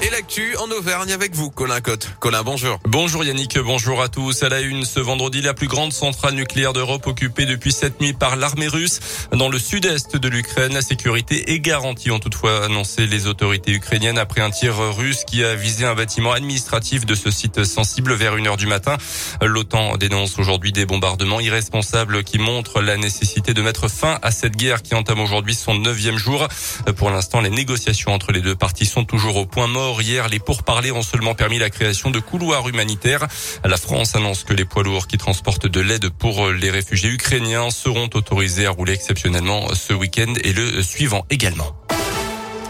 Et l'actu en Auvergne avec vous, Colin Cotte. Colin, bonjour. Bonjour Yannick, bonjour à tous. À la une, ce vendredi, la plus grande centrale nucléaire d'Europe occupée depuis cette nuit par l'armée russe. Dans le sud-est de l'Ukraine, la sécurité est garantie, ont toutefois annoncé les autorités ukrainiennes après un tir russe qui a visé un bâtiment administratif de ce site sensible vers une heure du matin. L'OTAN dénonce aujourd'hui des bombardements irresponsables qui montrent la nécessité de mettre fin à cette guerre qui entame aujourd'hui son neuvième jour. Pour l'instant, les négociations entre les deux parties sont toujours au point mort. Hier, les pourparlers ont seulement permis la création de couloirs humanitaires. La France annonce que les poids lourds qui transportent de l'aide pour les réfugiés ukrainiens seront autorisés à rouler exceptionnellement ce week-end et le suivant également.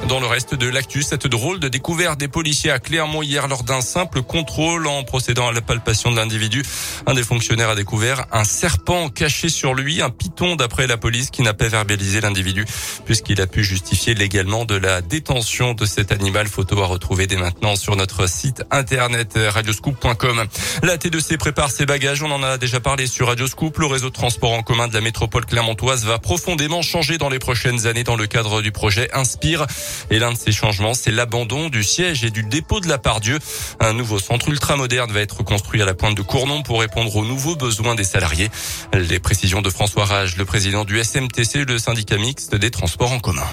Dans le reste de l'actu, cette drôle de découverte des policiers à Clermont hier lors d'un simple contrôle en procédant à la palpation de l'individu. Un des fonctionnaires a découvert un serpent caché sur lui, un python d'après la police qui n'a pas verbalisé l'individu puisqu'il a pu justifier légalement de la détention de cet animal. Photo à retrouver dès maintenant sur notre site internet radioscoop.com. La T2C prépare ses bagages. On en a déjà parlé sur Radioscoop. Le réseau de transport en commun de la métropole clermontoise va profondément changer dans les prochaines années dans le cadre du projet Inspire. Et l'un de ces changements, c'est l'abandon du siège et du dépôt de la Pardieu. Un nouveau centre ultramoderne va être construit à la pointe de Cournon pour répondre aux nouveaux besoins des salariés. Les précisions de François Rage, le président du SMTC, le syndicat mixte des transports en commun.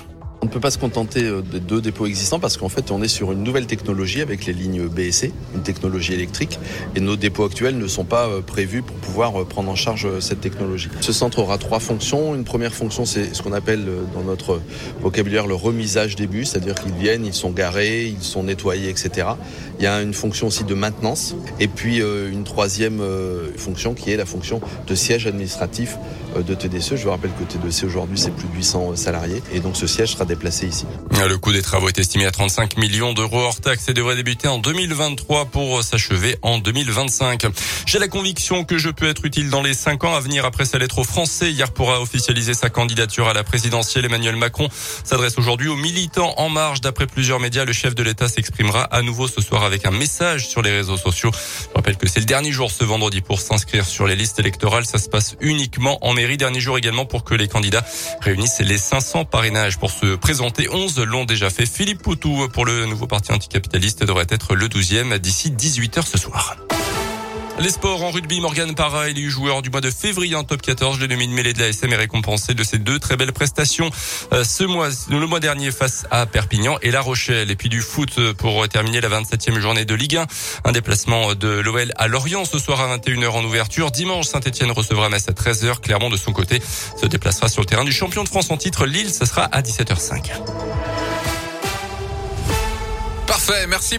On ne peut pas se contenter euh, des deux dépôts existants parce qu'en fait, on est sur une nouvelle technologie avec les lignes BSC, une technologie électrique, et nos dépôts actuels ne sont pas euh, prévus pour pouvoir euh, prendre en charge cette technologie. Ce centre aura trois fonctions. Une première fonction, c'est ce qu'on appelle dans notre vocabulaire le remisage des bus, c'est-à-dire qu'ils viennent, ils sont garés, ils sont nettoyés, etc. Il y a une fonction aussi de maintenance, et puis une troisième fonction qui est la fonction de siège administratif de TDC. Je vous rappelle que TDC aujourd'hui, c'est plus de 800 salariés, et donc ce siège sera ici. Le coût des travaux est estimé à 35 millions d'euros hors taxes et devrait débuter en 2023 pour s'achever en 2025. J'ai la conviction que je peux être utile dans les cinq ans à venir après sa lettre aux Français. Hier pourra officialiser sa candidature à la présidentielle. Emmanuel Macron s'adresse aujourd'hui aux militants en marge. D'après plusieurs médias, le chef de l'État s'exprimera à nouveau ce soir avec un message sur les réseaux sociaux. Je rappelle que c'est le dernier jour ce vendredi pour s'inscrire sur les listes électorales. Ça se passe uniquement en mairie. Dernier jour également pour que les candidats réunissent les 500 parrainages pour se présenté. 11 l'ont déjà fait. Philippe Poutou pour le nouveau parti anticapitaliste devrait être le 12e d'ici 18h ce soir. Les sports en rugby, Morgan Parra, élu joueur du mois de février en top 14. Le demi de la SM est récompensé de ses deux très belles prestations euh, ce mois, le mois dernier face à Perpignan et La Rochelle. Et puis du foot pour terminer la 27e journée de Ligue 1. Un déplacement de l'OL à Lorient ce soir à 21h en ouverture. Dimanche, Saint-Etienne recevra Metz à 13h. Clermont de son côté se déplacera sur le terrain du champion de France en titre. Lille, ce sera à 17h05. Parfait, merci.